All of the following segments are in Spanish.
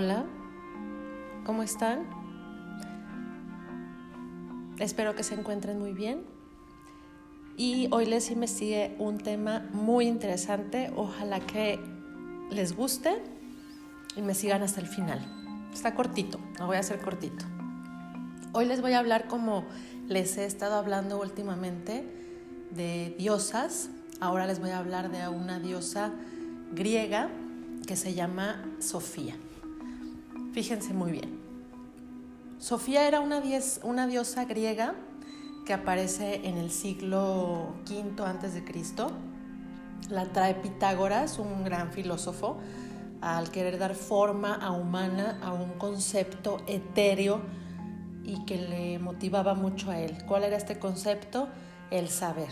Hola, ¿cómo están? Espero que se encuentren muy bien. Y hoy les investigué un tema muy interesante. Ojalá que les guste y me sigan hasta el final. Está cortito, lo voy a hacer cortito. Hoy les voy a hablar como les he estado hablando últimamente de diosas. Ahora les voy a hablar de una diosa griega que se llama Sofía. Fíjense muy bien. Sofía era una, una diosa griega que aparece en el siglo V antes de Cristo. La trae Pitágoras, un gran filósofo, al querer dar forma a humana a un concepto etéreo y que le motivaba mucho a él. ¿Cuál era este concepto? El saber.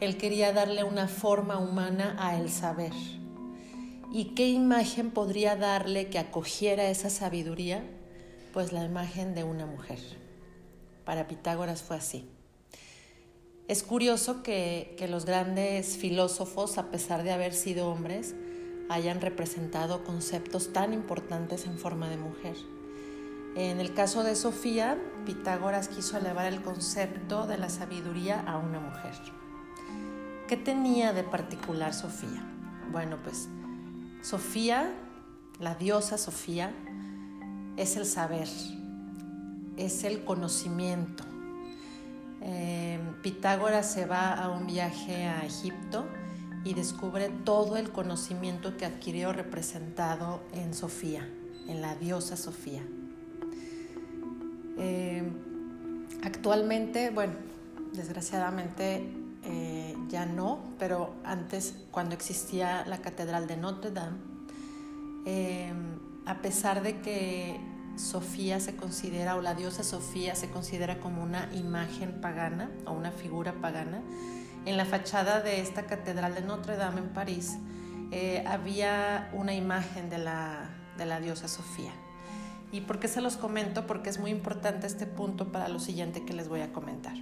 Él quería darle una forma humana a el saber. ¿Y qué imagen podría darle que acogiera esa sabiduría? Pues la imagen de una mujer. Para Pitágoras fue así. Es curioso que, los grandes filósofos, a pesar de haber sido hombres, hayan representado conceptos tan importantes en forma de mujer. En el caso de Sofía, Pitágoras quiso elevar el concepto de la sabiduría a una mujer. ¿Qué tenía de particular Sofía? Bueno, pues Sofía, la diosa Sofía, es el saber, es el conocimiento. Eh, Pitágoras se va a un viaje a Egipto y descubre todo el conocimiento que adquirió representado en Sofía, en la diosa Sofía. Eh, actualmente, bueno, desgraciadamente eh, ya no, pero antes cuando existía la Catedral de Notre Dame, eh, a pesar de que Sofía se considera, o la diosa Sofía se considera como una imagen pagana o una figura pagana, en la fachada de esta Catedral de Notre Dame en París eh, había una imagen de la, de la diosa Sofía. ¿Y por qué se los comento? Porque es muy importante este punto para lo siguiente que les voy a comentar.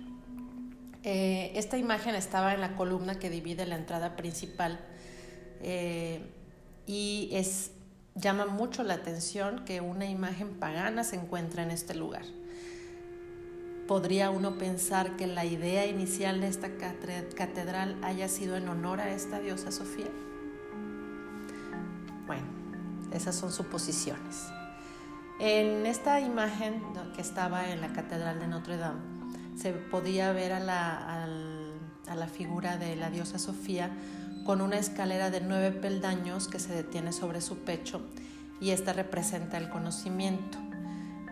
Eh, esta imagen estaba en la columna que divide la entrada principal eh, y es, llama mucho la atención que una imagen pagana se encuentra en este lugar. ¿Podría uno pensar que la idea inicial de esta catedral haya sido en honor a esta diosa Sofía? Bueno, esas son suposiciones. En esta imagen que estaba en la catedral de Notre Dame, se podía ver a la, figura de la diosa Sofía con una escalera de nueve peldaños que se detiene sobre su pecho y esta representa el conocimiento,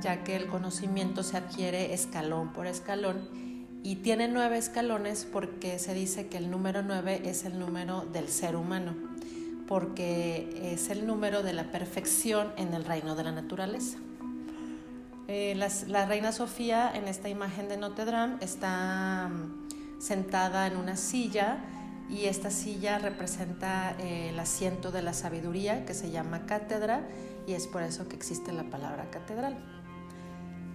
ya que el conocimiento se adquiere escalón por escalón y tiene nueve escalones porque se dice que el número nueve es el número del ser humano, porque es el número de la perfección en el reino de la naturaleza. Eh, la, reina Sofía en esta imagen de Notre Dame está mm, sentada en una silla y esta silla representa eh, el asiento de la sabiduría que se llama cátedra y es por eso que existe la palabra catedral.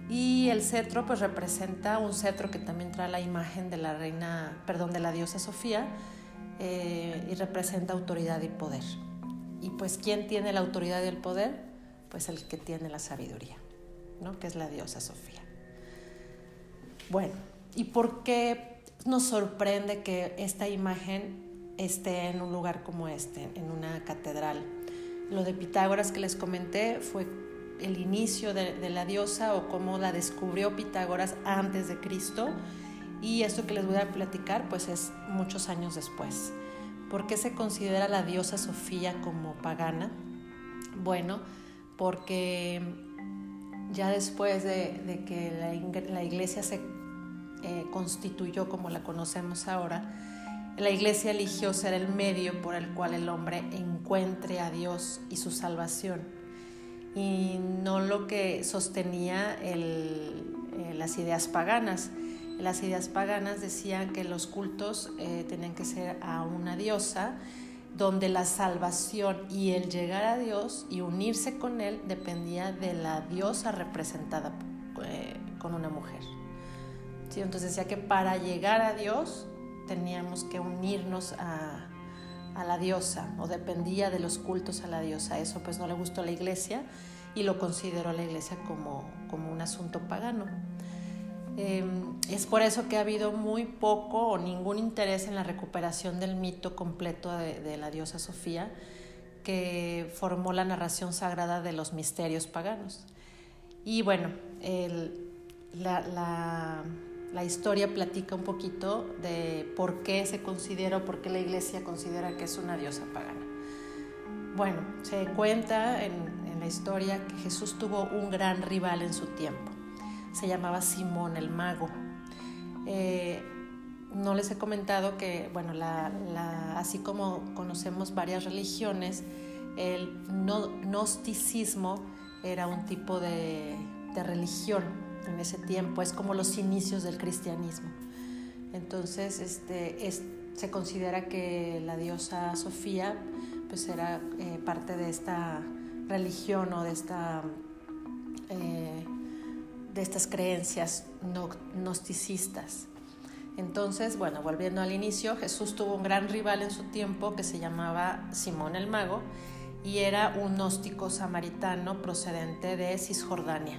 Y el cetro pues representa un cetro que también trae la imagen de la reina, perdón, de la diosa Sofía eh, y representa autoridad y poder. Y pues ¿quién tiene la autoridad y el poder? Pues el que tiene la sabiduría que es la diosa Sofía. Bueno, ¿y por qué nos sorprende que esta imagen esté en un lugar como este, en una catedral? Lo de Pitágoras que les comenté fue el inicio de, la diosa o cómo la descubrió Pitágoras antes de Cristo y esto que les voy a platicar pues es muchos años después. ¿Por qué se considera la diosa Sofía como pagana? Bueno, porque ya después de, que la, iglesia se eh, constituyó como la conocemos ahora, la iglesia eligió ser el medio por el cual el hombre encuentre a Dios y su salvación, y no lo que sostenía eh, las ideas paganas. Las ideas paganas decían que los cultos eh, tenían que ser a una diosa, donde la salvación y el llegar a Dios y unirse con Él dependía de la diosa representada eh, con una mujer. Entonces decía que para llegar a Dios teníamos que unirnos a, a la diosa o dependía de los cultos a la diosa. Eso pues no le gustó a la iglesia y lo consideró la iglesia como, como un asunto pagano. Em, es por eso que ha habido muy poco o ningún interés en la recuperación del mito completo de, la diosa Sofía, que formó la narración sagrada de los misterios paganos. Y bueno, la, historia platica un poquito de por qué se considera o por qué la iglesia considera que es una diosa pagana. Bueno, se cuenta en, en la historia que Jesús tuvo un gran rival en su tiempo se llamaba Simón el Mago. Eh, no les he comentado que, bueno, así como conocemos varias religiones, el gnosticismo era un tipo de, religión en ese tiempo, es como los inicios del cristianismo. Entonces, este, se considera que la diosa Sofía pues era eh, parte de esta religión o de esta de estas creencias gnosticistas. Entonces, bueno, volviendo al inicio, Jesús tuvo un gran rival en su tiempo que se llamaba Simón el Mago y era un gnóstico samaritano procedente de Cisjordania.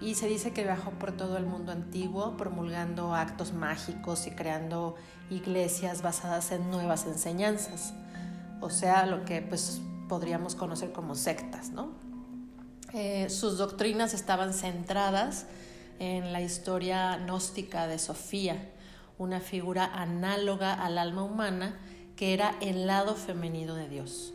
Y se dice que viajó por todo el mundo antiguo promulgando actos mágicos y creando iglesias basadas en nuevas enseñanzas, o sea, lo que pues podríamos conocer como sectas, ¿no? Eh, sus doctrinas estaban centradas en la historia gnóstica de Sofía, una figura análoga al alma humana que era el lado femenino de Dios,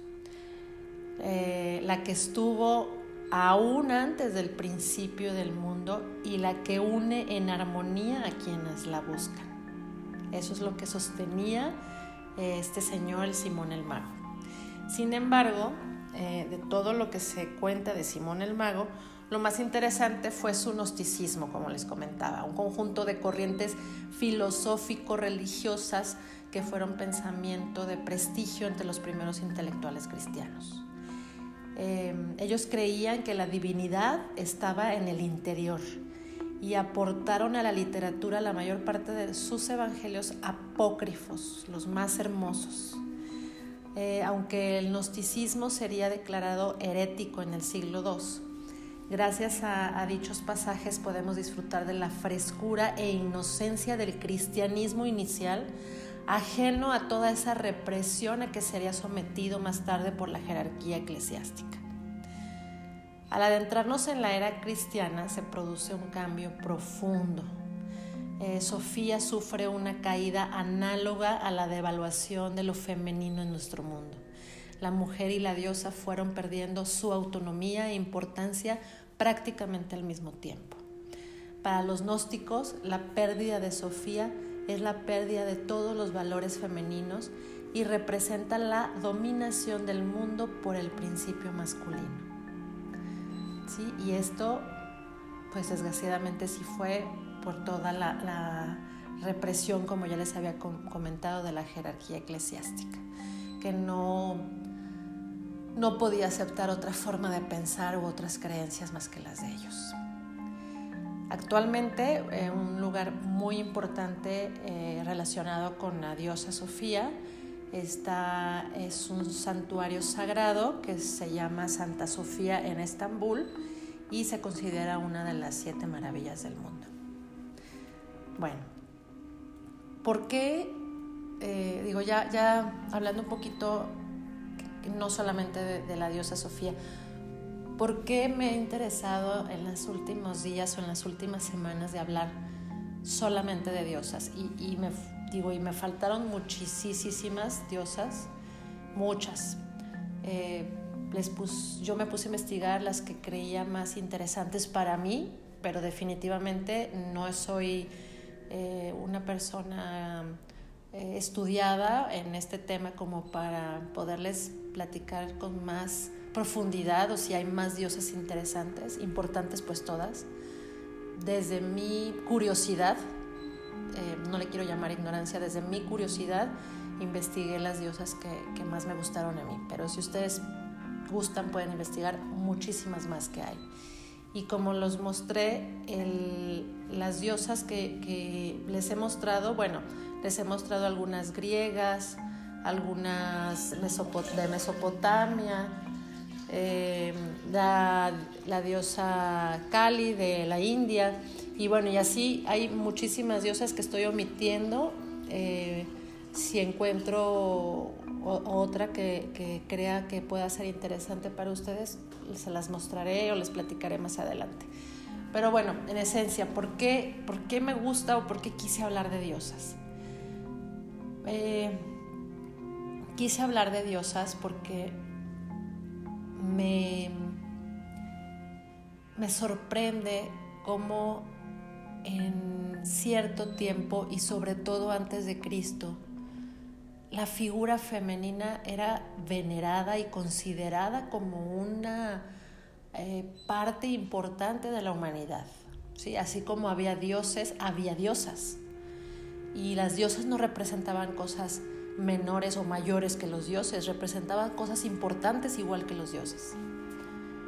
eh, la que estuvo aún antes del principio del mundo y la que une en armonía a quienes la buscan. Eso es lo que sostenía eh, este señor, el Simón el Mago. Sin embargo, eh, de todo lo que se cuenta de Simón el Mago, lo más interesante fue su gnosticismo, como les comentaba, un conjunto de corrientes filosófico-religiosas que fueron pensamiento de prestigio entre los primeros intelectuales cristianos. Eh, ellos creían que la divinidad estaba en el interior y aportaron a la literatura la mayor parte de sus evangelios apócrifos, los más hermosos. Eh, aunque el gnosticismo sería declarado herético en el siglo II. Gracias a, dichos pasajes podemos disfrutar de la frescura e inocencia del cristianismo inicial, ajeno a toda esa represión a que sería sometido más tarde por la jerarquía eclesiástica. Al adentrarnos en la era cristiana se produce un cambio profundo eh, Sofía sufre una caída análoga a la devaluación de lo femenino en nuestro mundo. La mujer y la diosa fueron perdiendo su autonomía e importancia prácticamente al mismo tiempo. Para los gnósticos, la pérdida de Sofía es la pérdida de todos los valores femeninos y representa la dominación del mundo por el principio masculino. ¿Sí? Y esto, pues desgraciadamente sí fue por toda la, represión, como ya les había comentado, de la jerarquía eclesiástica, que no, no podía aceptar otra forma de pensar u otras creencias más que las de ellos. Actualmente, en eh, un lugar muy importante eh, relacionado con la diosa Sofía está, es un santuario sagrado que se llama Santa Sofía en Estambul y se considera una de las siete maravillas del mundo. Bueno, ¿por qué? Eh, digo, ya, ya hablando un poquito, no solamente de, la diosa Sofía, ¿por qué me he interesado en los últimos días o en las últimas semanas de hablar solamente de diosas? Y, me, digo, y me faltaron muchísimas diosas, muchas. Eh, les yo me puse a investigar las que creía más interesantes para mí, pero definitivamente no soy eh, una persona eh, estudiada en este tema como para poderles platicar con más profundidad o si hay más diosas interesantes, importantes pues todas. Desde mi curiosidad, eh, no le quiero llamar ignorancia, desde mi curiosidad investigué las diosas que, que más me gustaron a mí, pero si ustedes gustan pueden investigar muchísimas más que hay y como los mostré, las diosas que, les he mostrado, bueno, les he mostrado algunas griegas, algunas de Mesopotamia, eh, la, diosa Kali de la India, y bueno, y así hay muchísimas diosas que estoy omitiendo. Eh, si encuentro otra que, que, crea que pueda ser interesante para ustedes, se las mostraré o les platicaré más adelante. Pero bueno, en esencia, ¿por qué, por qué me gusta o por qué quise hablar de diosas? Eh, quise hablar de diosas porque me, me sorprende cómo en cierto tiempo y sobre todo antes de Cristo, la figura femenina era venerada y considerada como una eh, parte importante de la humanidad. ¿sí? Así como había dioses, había diosas. Y las diosas no representaban cosas menores o mayores que los dioses, representaban cosas importantes igual que los dioses.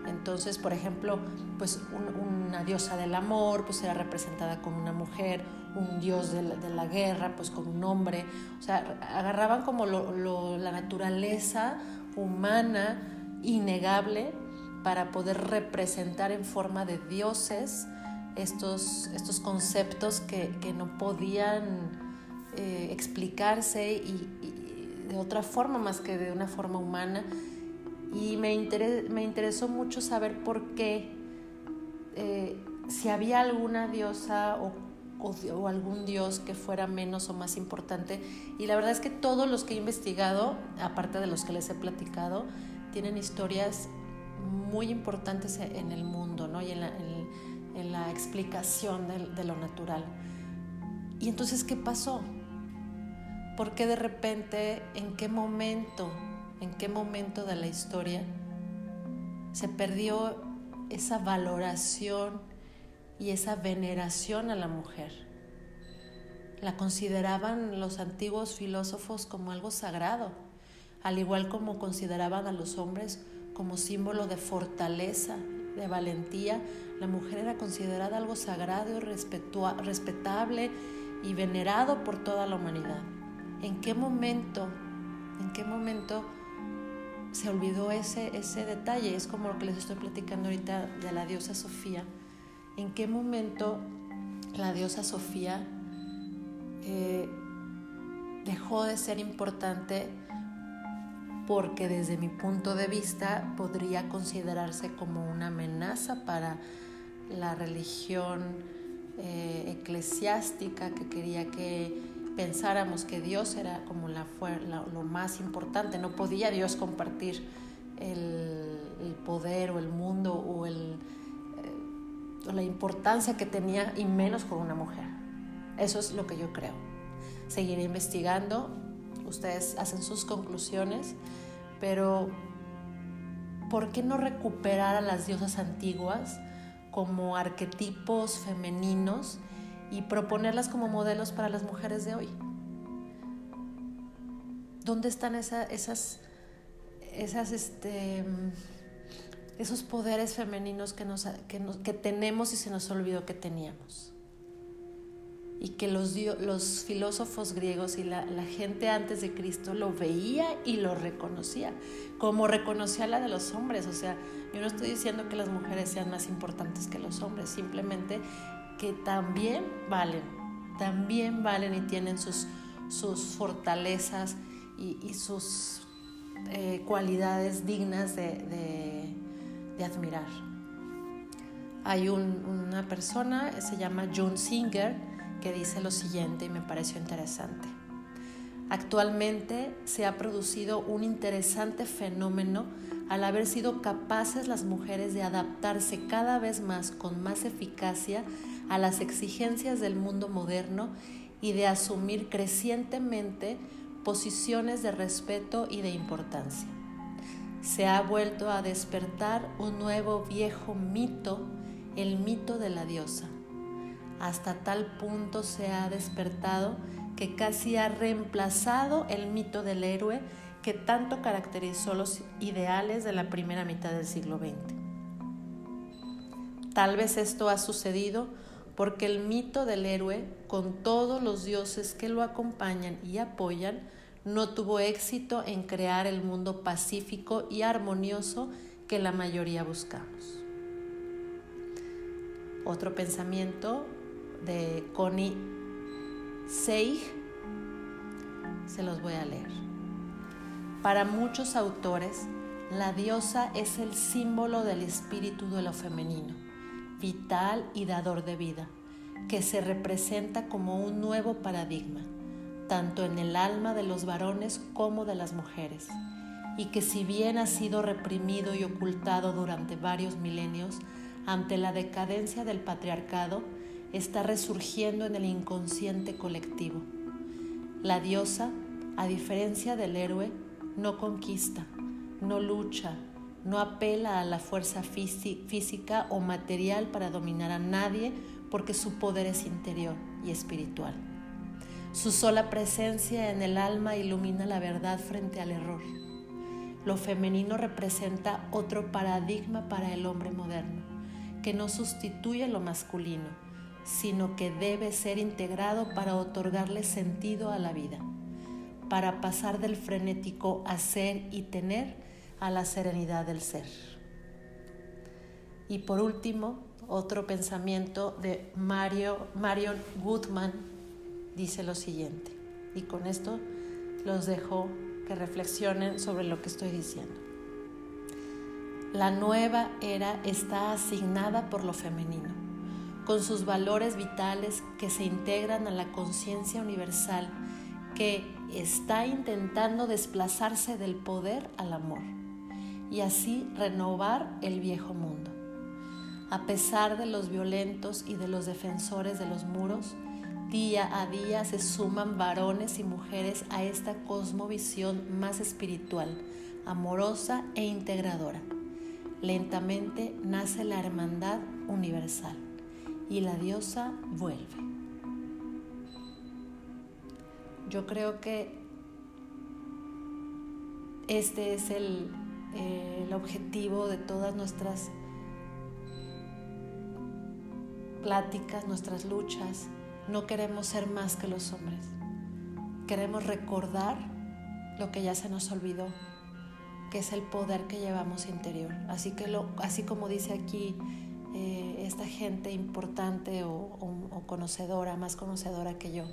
Entonces, por ejemplo, pues una diosa del amor, pues era representada con una mujer, un dios de la, guerra, pues con un hombre. O sea, agarraban como la naturaleza humana innegable para poder representar en forma de dioses estos, estos conceptos que, no podían eh, explicarse y, de otra forma más que de una forma humana. Y me, me interesó mucho saber por qué, eh, si había alguna diosa o algún dios que fuera menos o más importante. Y la verdad es que todos los que he investigado, aparte de los que les he platicado, tienen historias muy importantes en el mundo ¿no? y en la, en, la explicación de, de, lo natural. Y entonces, ¿qué pasó? ¿Por qué de repente, en qué momento, en qué momento de la historia se perdió esa valoración y esa veneración a la mujer. La consideraban los antiguos filósofos como algo sagrado, al igual como consideraban a los hombres como símbolo de fortaleza, de valentía. La mujer era considerada algo sagrado respetable y venerado por toda la humanidad. ¿En qué momento, en qué momento se olvidó ese, ese detalle? Es como lo que les estoy platicando ahorita de la diosa Sofía en qué momento la diosa Sofía eh, dejó de ser importante porque desde mi punto de vista podría considerarse como una amenaza para la religión eh, eclesiástica que quería que pensáramos que Dios era como la, lo más importante, no podía Dios compartir el poder o el mundo o el, la importancia que tenía y menos con una mujer. Eso es lo que yo creo. Seguiré investigando, ustedes hacen sus conclusiones, pero ¿por qué no recuperar a las diosas antiguas como arquetipos femeninos y proponerlas como modelos para las mujeres de hoy? ¿Dónde están esas, este, esos poderes femeninos que, tenemos y se nos olvidó que teníamos. Y que los, los filósofos griegos y la, gente antes de Cristo lo veía y lo reconocía, como reconocía la de los hombres. O sea, yo no estoy diciendo que las mujeres sean más importantes que los hombres, simplemente que también valen, también valen y tienen sus, sus fortalezas y, sus eh, cualidades dignas de admirar. Hay una persona, se llama John Singer, que dice lo siguiente y me pareció interesante. Actualmente se ha producido un interesante fenómeno al haber sido capaces las mujeres de adaptarse cada vez más con más eficacia a las exigencias del mundo moderno y de asumir crecientemente posiciones de respeto y de importancia se ha vuelto a despertar un nuevo viejo mito, el mito de la diosa. Hasta tal punto se ha despertado que casi ha reemplazado el mito del héroe que tanto caracterizó los ideales de la primera mitad del siglo XX. Tal vez esto ha sucedido porque el mito del héroe, con todos los dioses que lo acompañan y apoyan, no tuvo éxito en crear el mundo pacífico y armonioso que la mayoría buscamos. Otro pensamiento de Connie Seig, se los voy a leer. Para muchos autores, la diosa es el símbolo del espíritu de lo femenino, vital y dador de vida, que se representa como un nuevo paradigma, tanto en el alma de los varones como de las mujeres, y que si bien ha sido reprimido y ocultado durante varios milenios, ante la decadencia del patriarcado, está resurgiendo en el inconsciente colectivo. La diosa, a diferencia del héroe, no conquista, no lucha, no apela a la fuerza física o material para dominar a nadie porque su poder es interior y espiritual. Su sola presencia en el alma ilumina la verdad frente al error. Lo femenino representa otro paradigma para el hombre moderno, que no sustituye lo masculino, sino que debe ser integrado para otorgarle sentido a la vida, para pasar del frenético hacer y tener a la serenidad del ser. Y por último, otro pensamiento de Mario, Marion Goodman dice lo siguiente, y con esto los dejo que reflexionen sobre lo que estoy diciendo. La nueva era está asignada por lo femenino, con sus valores vitales que se integran a la conciencia universal que está intentando desplazarse del poder al amor y así renovar el viejo mundo. A pesar de los violentos y de los defensores de los muros, día a día se suman varones y mujeres a esta cosmovisión más espiritual, amorosa e integradora. Lentamente nace la hermandad universal y la diosa vuelve. Yo creo que este es el, el objetivo de todas nuestras pláticas, nuestras luchas. No queremos ser más que los hombres. Queremos recordar lo que ya se nos olvidó, que es el poder que llevamos interior. Así que lo, así como dice aquí eh, esta gente importante o, conocedora, más conocedora que yo.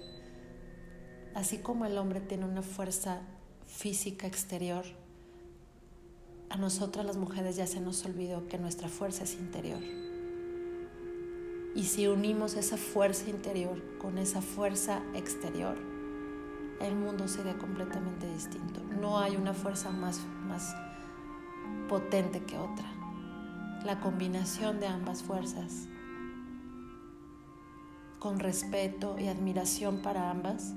Así como el hombre tiene una fuerza física exterior, a nosotras las mujeres ya se nos olvidó que nuestra fuerza es interior. Y si unimos esa fuerza interior con esa fuerza exterior, el mundo sería completamente distinto. No hay una fuerza más, más potente que otra la combinación de ambas fuerzas, con respeto y admiración para ambas,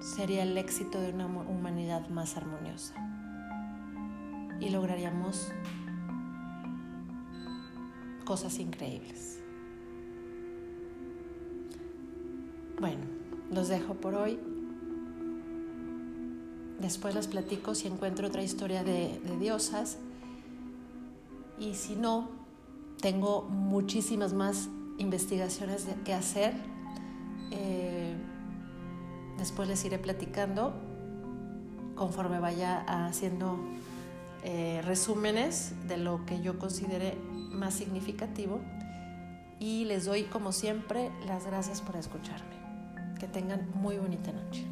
sería el éxito de una humanidad más armoniosa. Y lograríamos cosas increíbles. Bueno, los dejo por hoy. Después les platico si encuentro otra historia de, diosas y si no, tengo muchísimas más investigaciones que hacer. Eh, después les iré platicando conforme vaya haciendo eh, resúmenes de lo que yo considere más significativo. Y les doy, como siempre, las gracias por escucharme. Que tengan muy bonita noche.